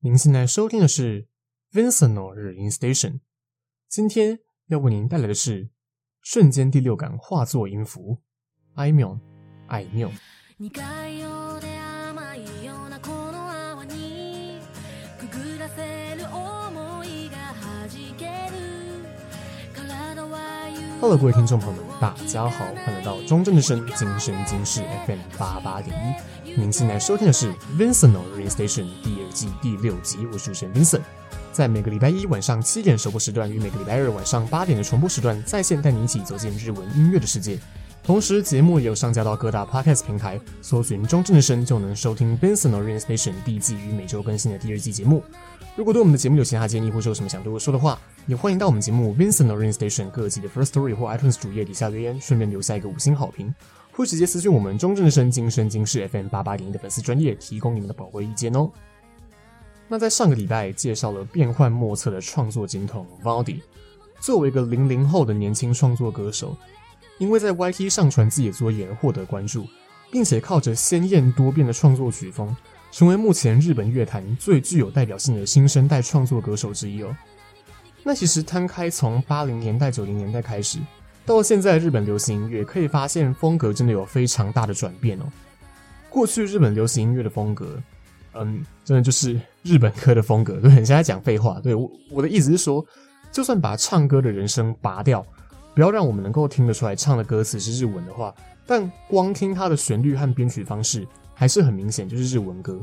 您现在收听的是 Vincent 日音 Station，今天要为您带来的是瞬间第六感画作音符，I MIO 爱缪。Hello，各位听众朋友们，大家好，欢迎来到中正之声今生今世 FM 八八点一。您现在收听的是 Vincent Rain Station 第二季第六集，我是主持人 Vincent，在每个礼拜一晚上七点首播时段与每个礼拜二晚上八点的重播时段，在线带你一起走进日文音乐的世界。同时，节目也有上架到各大 Podcast 平台，搜寻中正之声就能收听 Vincent Rain Station 第一季与每周更新的第二季节目。如果对我们的节目有其他建议，或者有什么想对我说的话，也欢迎到我们节目 Vincent Rain Station 各集的 First Story 或 iTunes 主页底下留言，顺便留下一个五星好评，或直接私讯我们中正之声经声经世 FM 八八零的粉丝专业，提供你们的宝贵意见哦。那在上个礼拜介绍了变幻莫测的创作金童 Vaundy，作为一个零零后的年轻创作歌手，因为在 YT 上传自己的作业而获得关注，并且靠着鲜艳多变的创作曲风。成为目前日本乐坛最具有代表性的新生代创作歌手之一哦。那其实摊开从八零年代、九零年代开始，到现在日本流行音乐，可以发现风格真的有非常大的转变哦。过去日本流行音乐的风格，嗯，真的就是日本歌的风格。对，现在讲废话。对，我我的意思是说，就算把唱歌的人声拔掉，不要让我们能够听得出来唱的歌词是日文的话，但光听它的旋律和编曲方式。还是很明显，就是日文歌，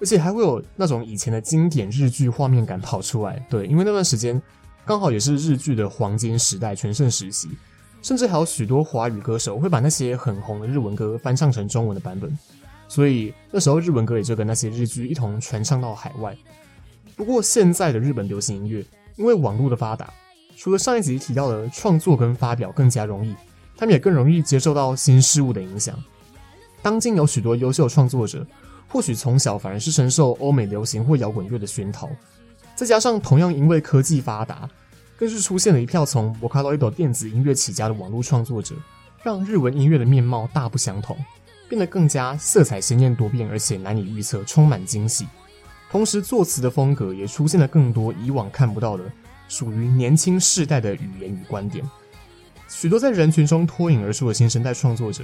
而且还会有那种以前的经典日剧画面感跑出来。对，因为那段时间刚好也是日剧的黄金时代、全盛时期，甚至还有许多华语歌手会把那些很红的日文歌翻唱成中文的版本，所以那时候日文歌也就跟那些日剧一同传唱到海外。不过现在的日本流行音乐，因为网络的发达，除了上一集提到的创作跟发表更加容易，他们也更容易接受到新事物的影响。当今有许多优秀创作者，或许从小反而是深受欧美流行或摇滚乐的熏陶，再加上同样因为科技发达，更是出现了一票从 Vocaloid 电子音乐起家的网络创作者，让日文音乐的面貌大不相同，变得更加色彩鲜艳多变，而且难以预测，充满惊喜。同时，作词的风格也出现了更多以往看不到的，属于年轻世代的语言与观点。许多在人群中脱颖而出的新生代创作者。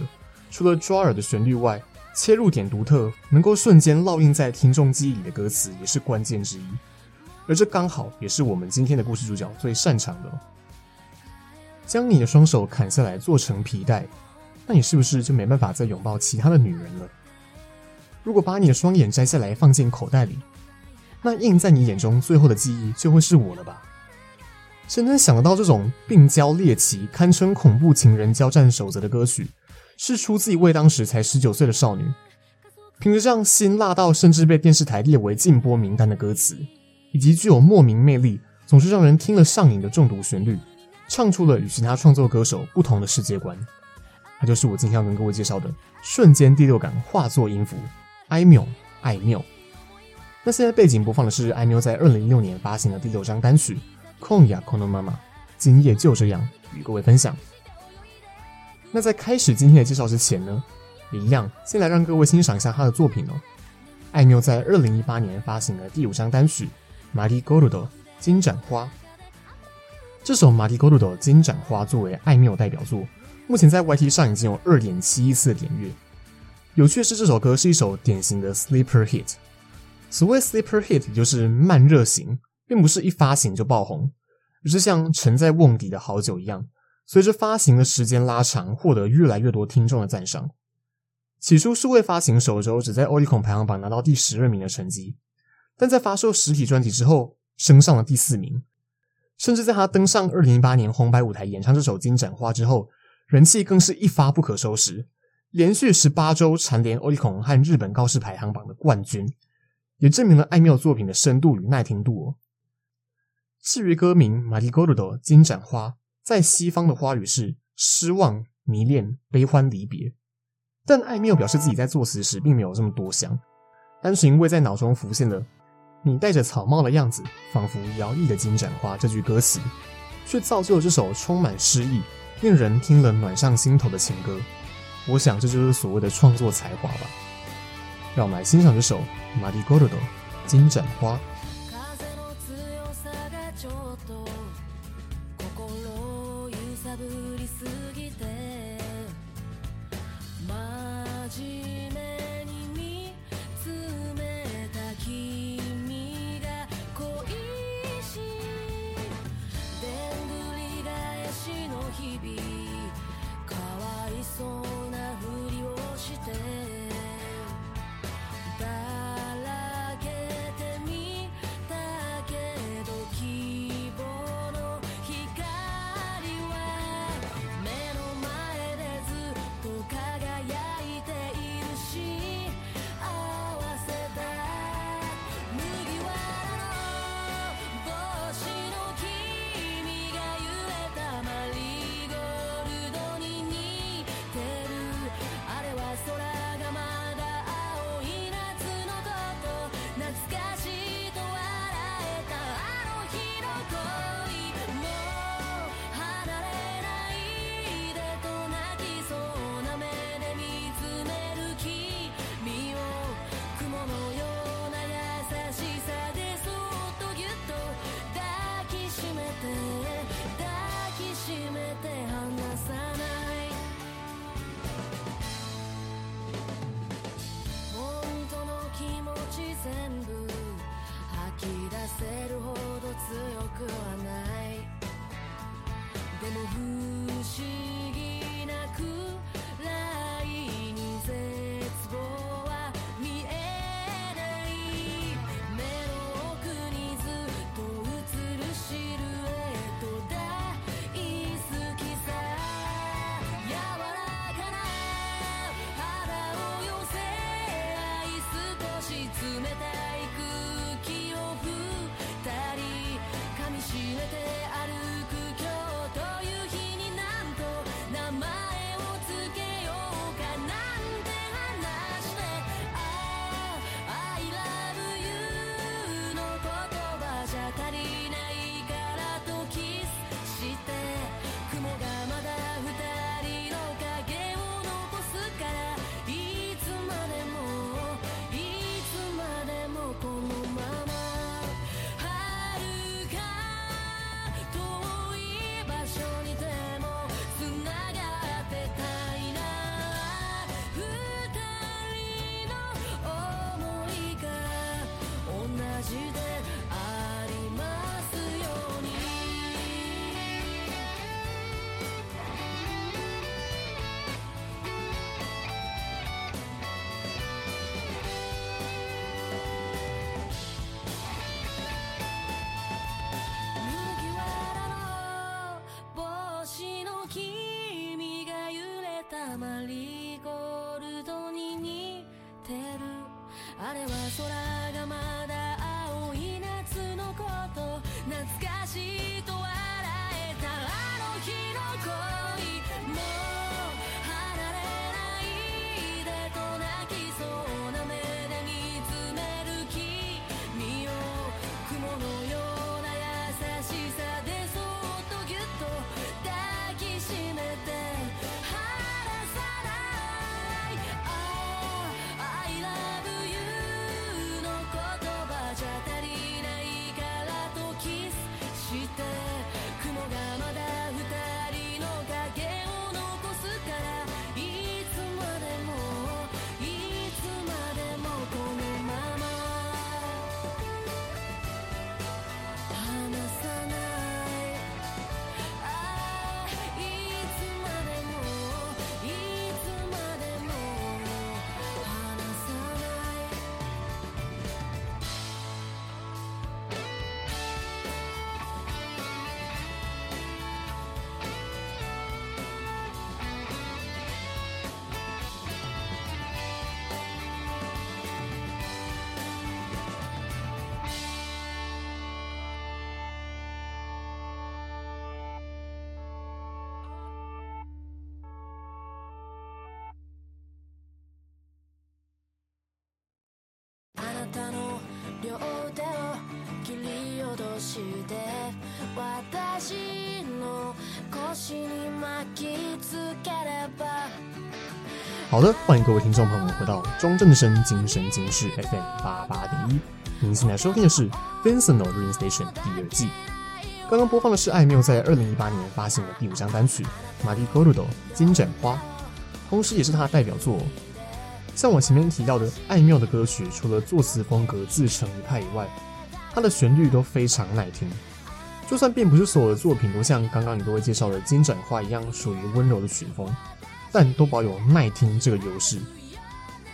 除了抓耳的旋律外，切入点独特，能够瞬间烙印在听众记忆里的歌词也是关键之一。而这刚好也是我们今天的故事主角最擅长的。将你的双手砍下来做成皮带，那你是不是就没办法再拥抱其他的女人了？如果把你的双眼摘下来放进口袋里，那印在你眼中最后的记忆就会是我了吧？谁能想得到这种病娇猎奇、堪称恐怖情人交战守则的歌曲？是出自一位当时才十九岁的少女，凭着这样辛辣到甚至被电视台列为禁播名单的歌词，以及具有莫名魅力、总是让人听了上瘾的中毒旋律，唱出了与其他创作歌手不同的世界观。它就是我今天要跟各位介绍的瞬间第六感画作音符，I MIO 爱缪。那现在背景播放的是 I MIO 在二零一六年发行的第六张单曲《今夜このまま》，今夜就这样与各位分享。那在开始今天的介绍之前呢，也一样，先来让各位欣赏一下他的作品哦。爱缪在二零一八年发行的第五张单曲《 《玛丽·戈鲁的金盏花》。这首《玛丽·戈鲁的金盏花》作为艾缪代表作，目前在 YT 上已经有二点七亿次点阅。有趣的是，这首歌是一首典型的 sleeper hit。所谓 sleeper hit 就是慢热型，并不是一发行就爆红，而是像沉在瓮底的好酒一样，随着发行的时间拉长，获得越来越多听众的赞赏。起初数位发行首周只在 Oricon 排行榜拿到第十二名的成绩，但在发售实体专辑之后，升上了第四名。甚至在他登上二零一八年红白舞台演唱这首《金盏花》之后，人气更是一发不可收拾，连续十八周蝉联 Oricon 和日本告示排行榜的冠军，也证明了爱缪作品的深度与耐听度哦。至于歌名《マリーゴールド金盏花》。在西方的花语是失望、迷恋、悲欢离别，但爱缪表示自己在作词时并没有这么多想，单纯因为在脑中浮现了“ 你戴着草帽的样子，仿佛摇曳的金盏花”这句歌词，却造就了这首充满诗意、令人听了暖上心头的情歌。我想这就是所谓的创作才华吧。让我们来欣赏这首《マリーゴールド 金盏花。 I'm who 手を切り落として私の腰に巻きつければ 好的，欢迎各位听众朋友们回到中正声今生今世 FM 八八点一。您现在收听的是《Vincent No Ring Station》第二季。刚刚播放的是艾缪在二零一八年发行的第五张单曲《Mari Gold》金盏花，同时也是他的代表作。 像我前面提到的，艾缪的歌曲除了作词风格自成一派以外，他的旋律都非常耐听。就算并不是所有的作品都像刚刚你各位介绍的《金盏花》一样属于温柔的曲风。但都保有耐听这个优势。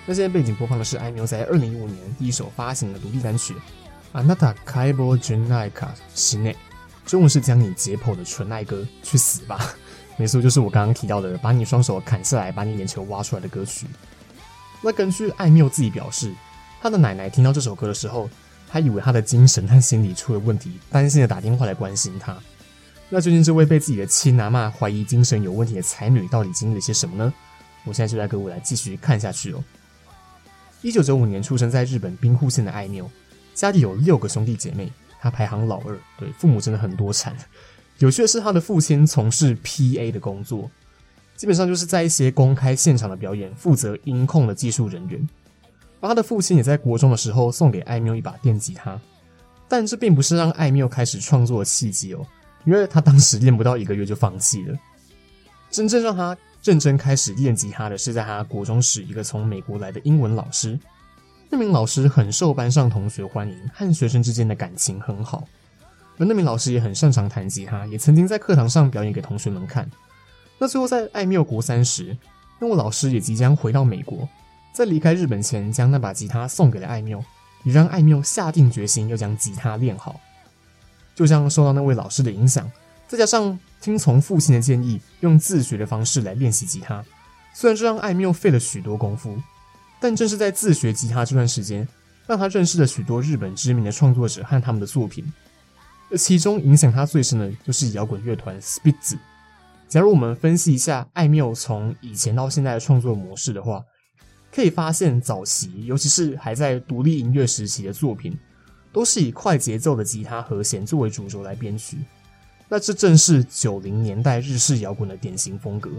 那现在背景播放的是艾缪在二零一五年第一首发行的独立单曲《あなた解剖じゃないか死ね》，中文是将你解剖的纯爱歌，去死吧！没错，就是我刚刚提到的把你双手砍下来，把你眼球挖出来的歌曲。 那根据艾缪自己表示，他的奶奶听到这首歌的时候，还以为他的精神和心理出了问题，担心的打电话来关心他。那究竟这位被自己的亲阿嬷怀疑精神有问题的才女到底经历了些什么呢？我现在就带各位来继续看下去哦。一九九五年出生在日本兵库县的艾缪，家里有六个兄弟姐妹，他排行老二，对，父母真的很多产。有趣的是，他的父亲从事 PA 的工作，基本上就是在一些公开现场的表演负责音控的技术人员。而他的父亲也在国中的时候送给艾缪一把电吉他，但这并不是让艾缪开始创作的契机哦。因为他当时练不到一个月就放弃了，真正让他认真开始练吉他的是在他国中时，一个从美国来的英文老师。那名老师很受班上同学欢迎，和学生之间的感情很好。而那名老师也很擅长弹吉他，也曾经在课堂上表演给同学们看。那最后在艾缪国三时，那位老师也即将回到美国，在离开日本前，将那把吉他送给了艾缪，也让艾缪下定决心要将吉他练好。就像受到那位老师的影响，再加上听从父亲的建议，用自学的方式来练习吉他。虽然这让艾缪费了许多功夫，但正是在自学吉他这段时间，让他认识了许多日本知名的创作者和他们的作品。而其中影响他最深的，就是摇滚乐团 Spitz。假如我们分析一下艾缪从以前到现在的创作模式的话，可以发现早期，尤其是还在独立音乐时期的作品。都是以快节奏的吉他和弦作为主轴来编曲，那这正是九零年代日式摇滚的典型风格。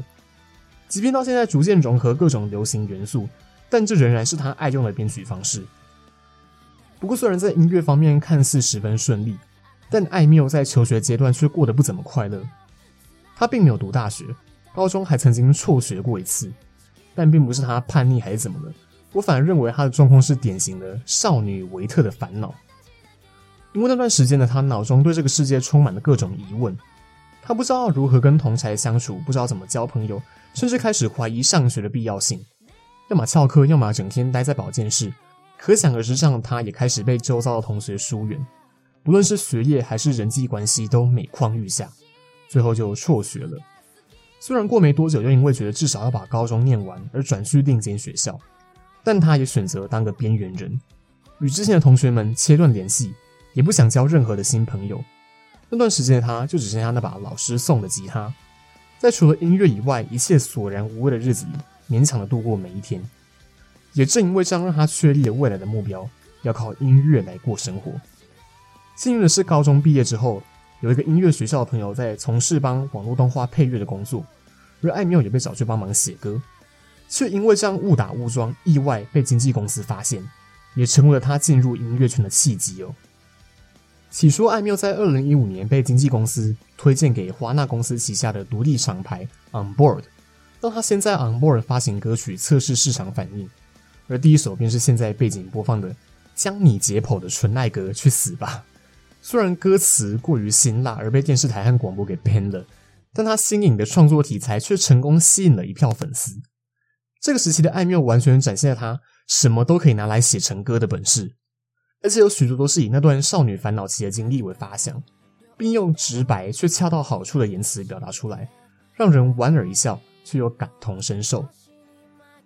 即便到现在逐渐融合各种流行元素，但这仍然是他爱用的编曲方式。不过，虽然在音乐方面看似十分顺利，但艾缪在求学阶段却过得不怎么快乐。他并没有读大学，高中还曾经辍学过一次，但并不是他叛逆还是怎么的，我反而认为他的状况是典型的少女维特的烦恼。因为那段时间的他脑中对这个世界充满了各种疑问，他不知道如何跟同才相处，不知道怎么交朋友，甚至开始怀疑上学的必要性。要么翘课，要么整天待在保健室。可想而知，这样的他也开始被周遭的同学疏远，不论是学业还是人际关系都每况愈下，最后就辍学了。虽然过没多久，又因为觉得至少要把高中念完而转去另一间学校，但他也选择当个边缘人，与之前的同学们切断联系。也不想交任何的新朋友。那段时间的他，就只剩下那把老师送的吉他，在除了音乐以外一切索然无味的日子里，勉强的度过每一天。也正因为这样，让他确立了未来的目标，要靠音乐来过生活。幸运的是，高中毕业之后，有一个音乐学校的朋友在从事帮网络动画配乐的工作，而艾缪也被找去帮忙写歌，却因为这样误打误撞，意外被经纪公司发现，也成为了他进入音乐圈的契机哦。起初，艾缪在二零一五年被经纪公司推荐给华纳公司旗下的独立厂牌 On Board，让他先在 On Board 发行歌曲测试市场反应，而第一首便是现在背景播放的《将你解剖的纯爱歌去死吧》。虽然歌词过于辛辣而被电视台和广播给 ban 了，但他新颖的创作题材却成功吸引了一票粉丝。这个时期的艾缪完全展现了他什么都可以拿来写成歌的本事。而且有许多都是以那段少女烦恼期的经历为发想，并用直白却恰到好处的言辞表达出来，让人莞尔一笑，却又感同身受。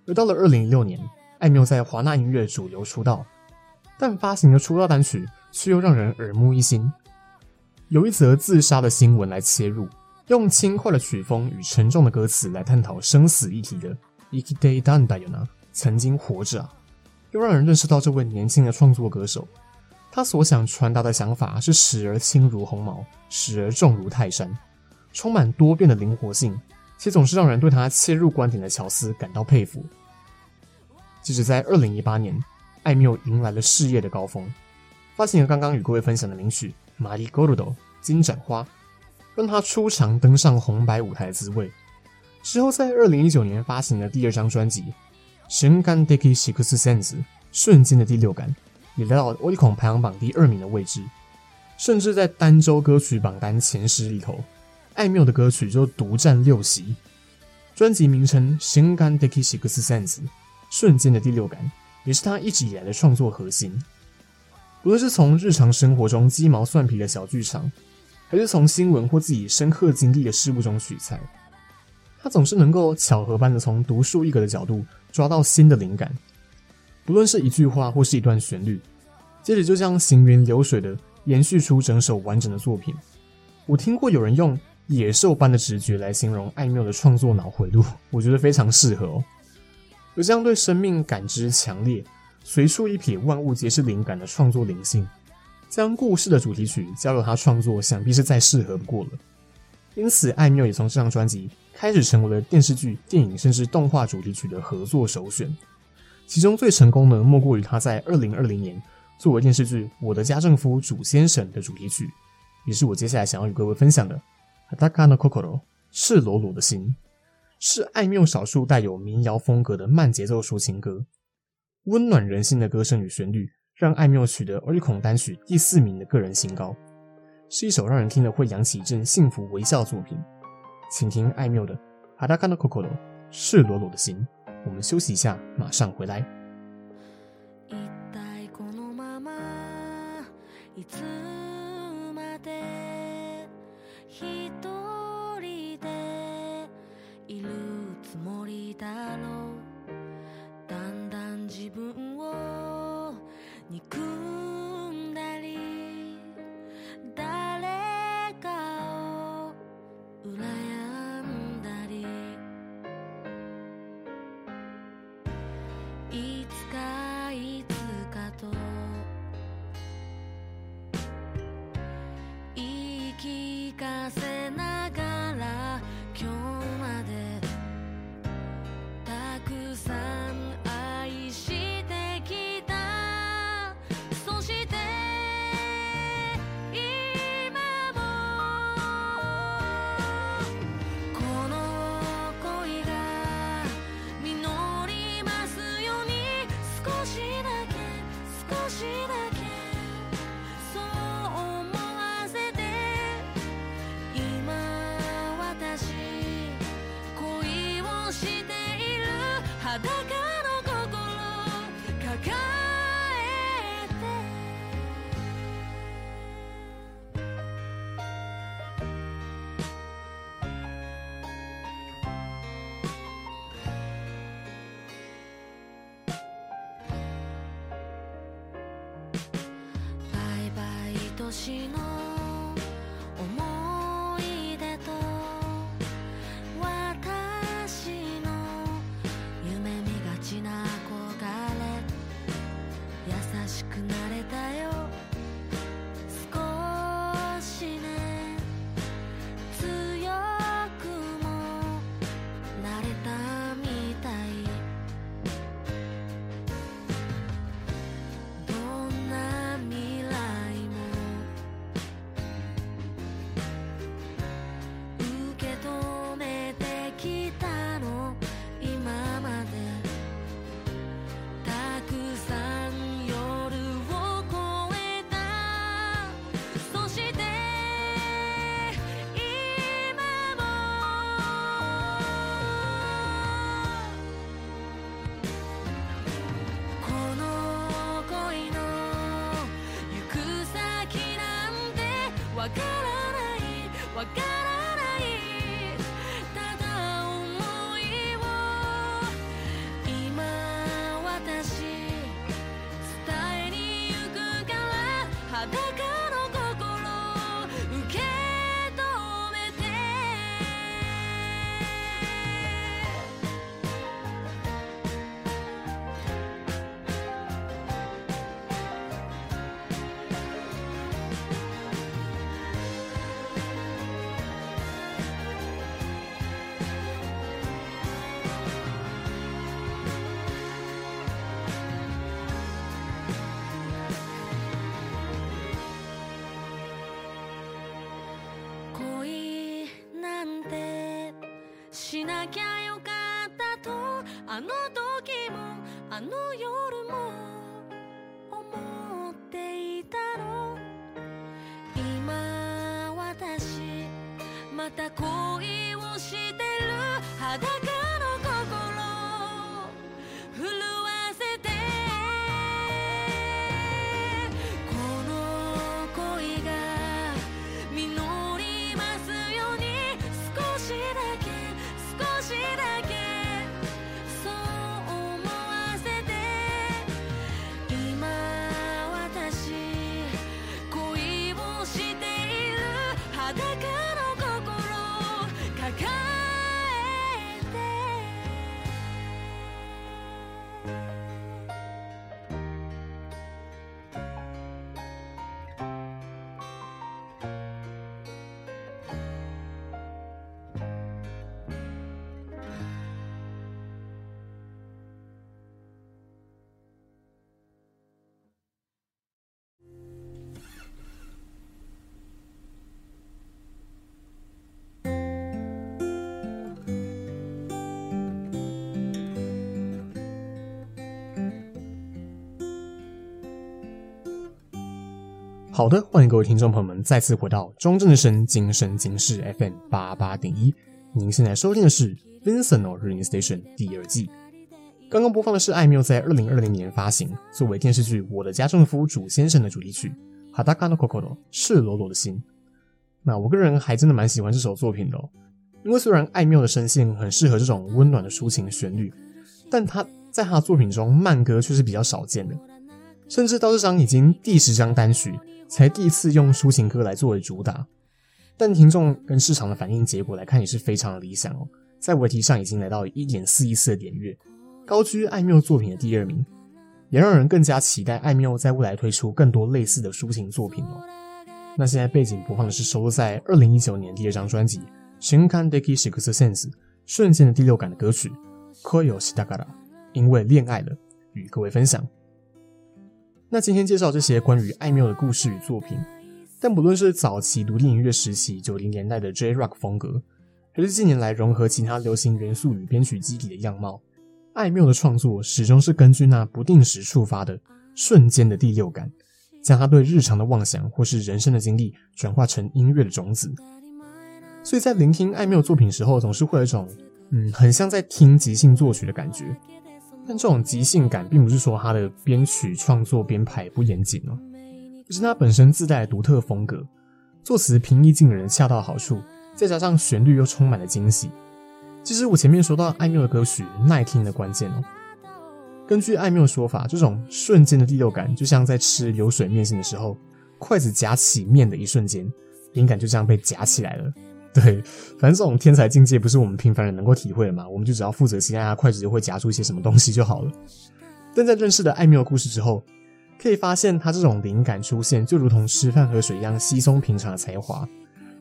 而到了二零一六年，艾缪在华纳音乐主流出道，但发行的出道单曲却又让人耳目一新。有一则自杀的新闻来切入，用轻快的曲风与沉重的歌词来探讨生死议题的《生きていたんだよな》，曾经活着啊。又让人认识到这位年轻的创作歌手，他所想传达的想法是时而轻如鸿毛，时而重如泰山，充满多变的灵活性，且总是让人对他切入观点的巧思感到佩服， 即使在二零一八年，爱缪迎来了事业的高峰， 发行了刚刚与各位分享的名曲《Marigold》金盏花，让他初尝登上红白舞台的滋味。之后，在二零一九年发行的第二张专辑《瞬间的6 sense》瞬间的第六感，也来到了 Oricon 排行榜第二名的位置，甚至在单周歌曲榜单前十里头，艾缪的歌曲就独占六席。专辑名称《瞬间的6 sense》瞬间的第六感，也是他一直以来的创作核心。无论是从日常生活中鸡毛蒜皮的小剧场，还是从新闻或自己深刻经历的事物中取材。他总是能够巧合般的从独树一格的角度抓到新的灵感，不论是一句话或是一段旋律，接着就这样行云流水的延续出整首完整的作品。我听过有人用野兽般的直觉来形容爱缪的创作脑回路，我觉得非常适合哦。有这样对生命感知强烈、随处一瞥万物皆是灵感的创作灵性，将故事的主题曲交由他创作，想必是再适合不过了。因此，爱缪也从这张专辑开始成为了电视剧、电影甚至动画主题曲的合作首选。其中最成功的莫过于他在二零二零年作为电视剧《我的家政夫主先生》的主题曲，也是我接下来想要与各位分享的《裸の心》赤裸裸的心，是爱缪少数带有民谣风格的慢节奏抒情歌，温暖人心的歌声与旋律，让艾缪取得儿孔单曲第四名的个人新高，是一首让人听了会扬起一阵幸福微笑的作品。请听艾缪的《哈达 Coco》，赤裸裸的心。我们休息一下，马上回来。あの時もあの夜も思っていたの。今私また恋をしてる。裸好的，欢迎各位听众朋友们再次回到中正之声今生今世 FM 八八点一。您现在收听的是 Vincent No Radio Station 第二季。刚刚播放的是艾缪在二零二零年发行作为电视剧《我的家政夫主先生》的主题曲《Hidakano Kokoro》赤裸裸的心。那我个人还真的蛮喜欢这首作品的，因为虽然艾缪的声线很适合这种温暖的抒情旋律，但他在他的作品中慢歌却是比较少见的，甚至到这张已经第十张单曲。才第一次用抒情歌来作为主打，但听众跟市场的反应结果来看也是非常的理想哦，在维基上已经来到一点四亿次的点阅，高居艾缪作品的第二名，也让人更加期待艾缪在未来推出更多类似的抒情作品哦。那现在背景播放的是收录在二零一九年第二张专辑《瞬间的6 sense》瞬间的第六感的歌曲《恋をしたから》，因为恋爱了，与各位分享。 那今天介绍这些关于艾缪的故事与作品，但不论是早期独立音乐时期九零年代的 J-Rock 风格，还是近年来融合其他流行元素与编曲基底的样貌，艾缪的创作始终是根据那不定时触发的瞬间的第六感，将他对日常的妄想或是人生的经历转化成音乐的种子。所以在聆听艾缪作品时候，总是会有一种嗯，很像在听即兴作曲的感觉。但这种即兴感，并不是说他的编曲创作编排不严谨哦，而是他本身自带独特风格，作词平易近人，恰到好处，再加上旋律又充满了惊喜。其实我前面说到艾缪的歌曲耐听的关键哦，根据艾缪的说法，这种瞬间的第六感，就像在吃流水面线的时候，筷子夹起面的一瞬间，灵感就这样被夹起来了。对，反正这种天才境界不是我们平凡人能够体会的嘛，我们就只要负责期待他筷子就会夹出一些什么东西就好了。但在认识了艾缪的故事之后，可以发现他这种灵感出现就如同吃饭喝水一样稀松平常的才华，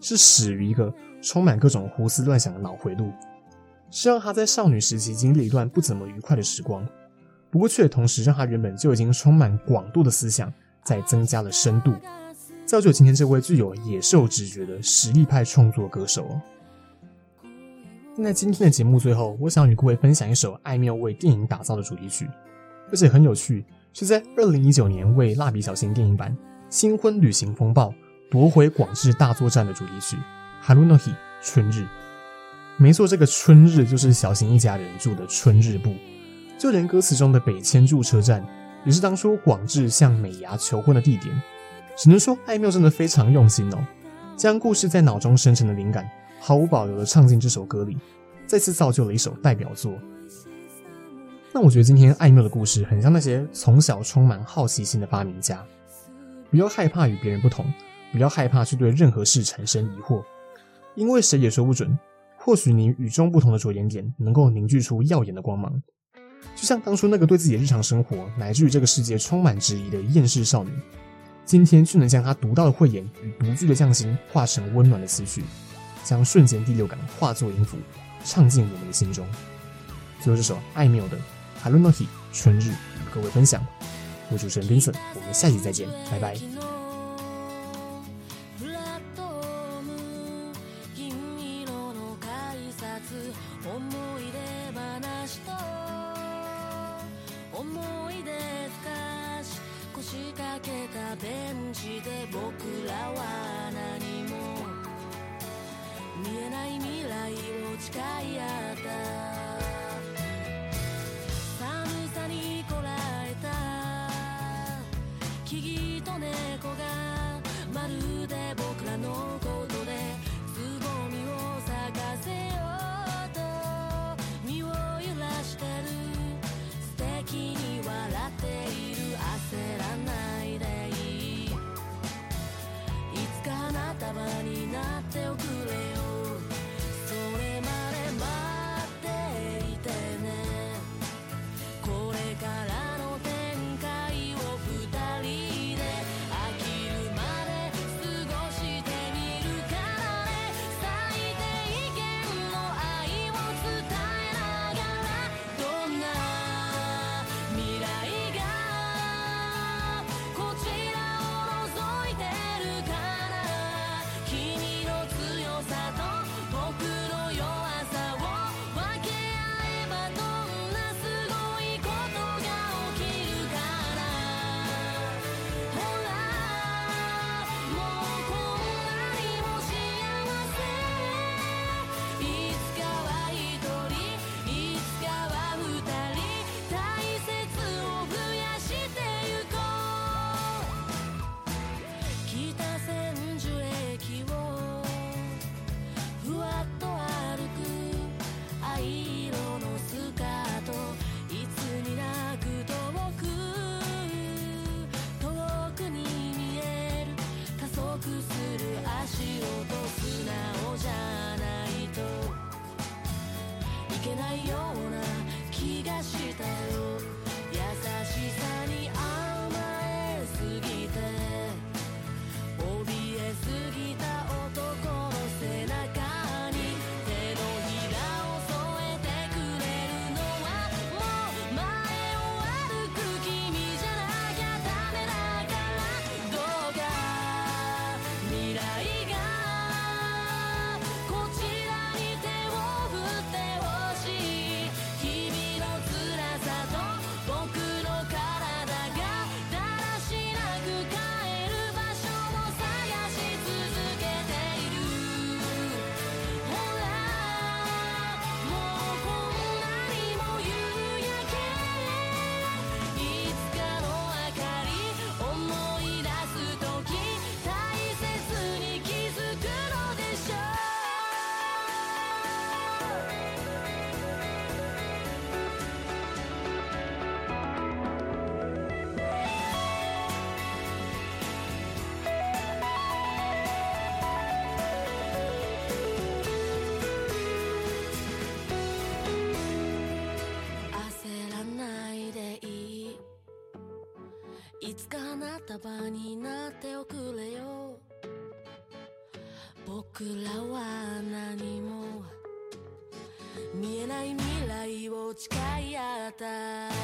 是始于一个充满各种胡思乱想的脑回路，是让他在少女时期经历一段不怎么愉快的时光，不过却同时让他原本就已经充满广度的思想再增加了深度。造就今天这位具有野兽直觉的实力派创作歌手哦。那在今天的节目最后，我想与各位分享一首艾妙为电影打造的主题曲，而且很有趣，是在二零一九年为蜡笔小新电影版《新婚旅行风暴》夺回广志大作战的主题曲《春の日》春日。没错，这个春日就是小新一家人住的春日部，就连歌词中的北千住车站，也是当初广志向美伢求婚的地点。只能说，艾妙真的非常用心哦，将故事在脑中生成的灵感毫无保留的唱进这首歌里，再次造就了一首代表作。那我觉得今天艾妙的故事很像那些从小充满好奇心的发明家，不要害怕与别人不同，不要害怕去对任何事产生疑惑，因为谁也说不准，或许你与众不同的着眼点能够凝聚出耀眼的光芒，就像当初那个对自己的日常生活乃至于这个世界充满质疑的厌世少女。今天却能将他独到的慧眼与独具的匠心化成温暖的思绪，将瞬间第六感化作音符，唱进我们的心中。最后这首艾缪的《halunai》春日与各位分享。我是主持人 Vincent，我们下期再见，拜拜。けたベンチで僕らは何も。見えない未来を誓い合った。寒さにこらえた。木々と猫がまるで僕らのこと。つか花束になっておくれよ。僕らは何も見えない未来を誓い合った。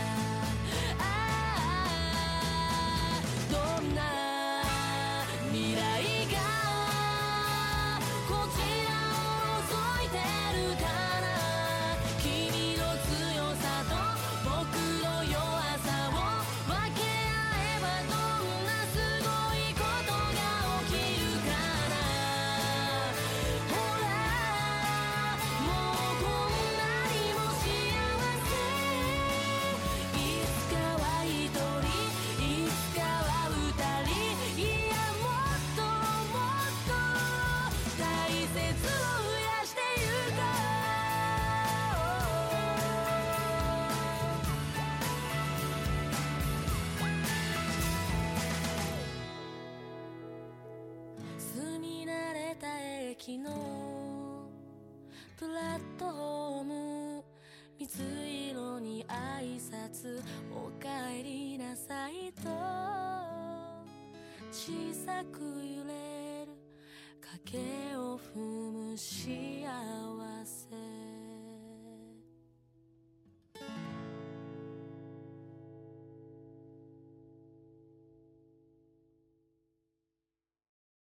could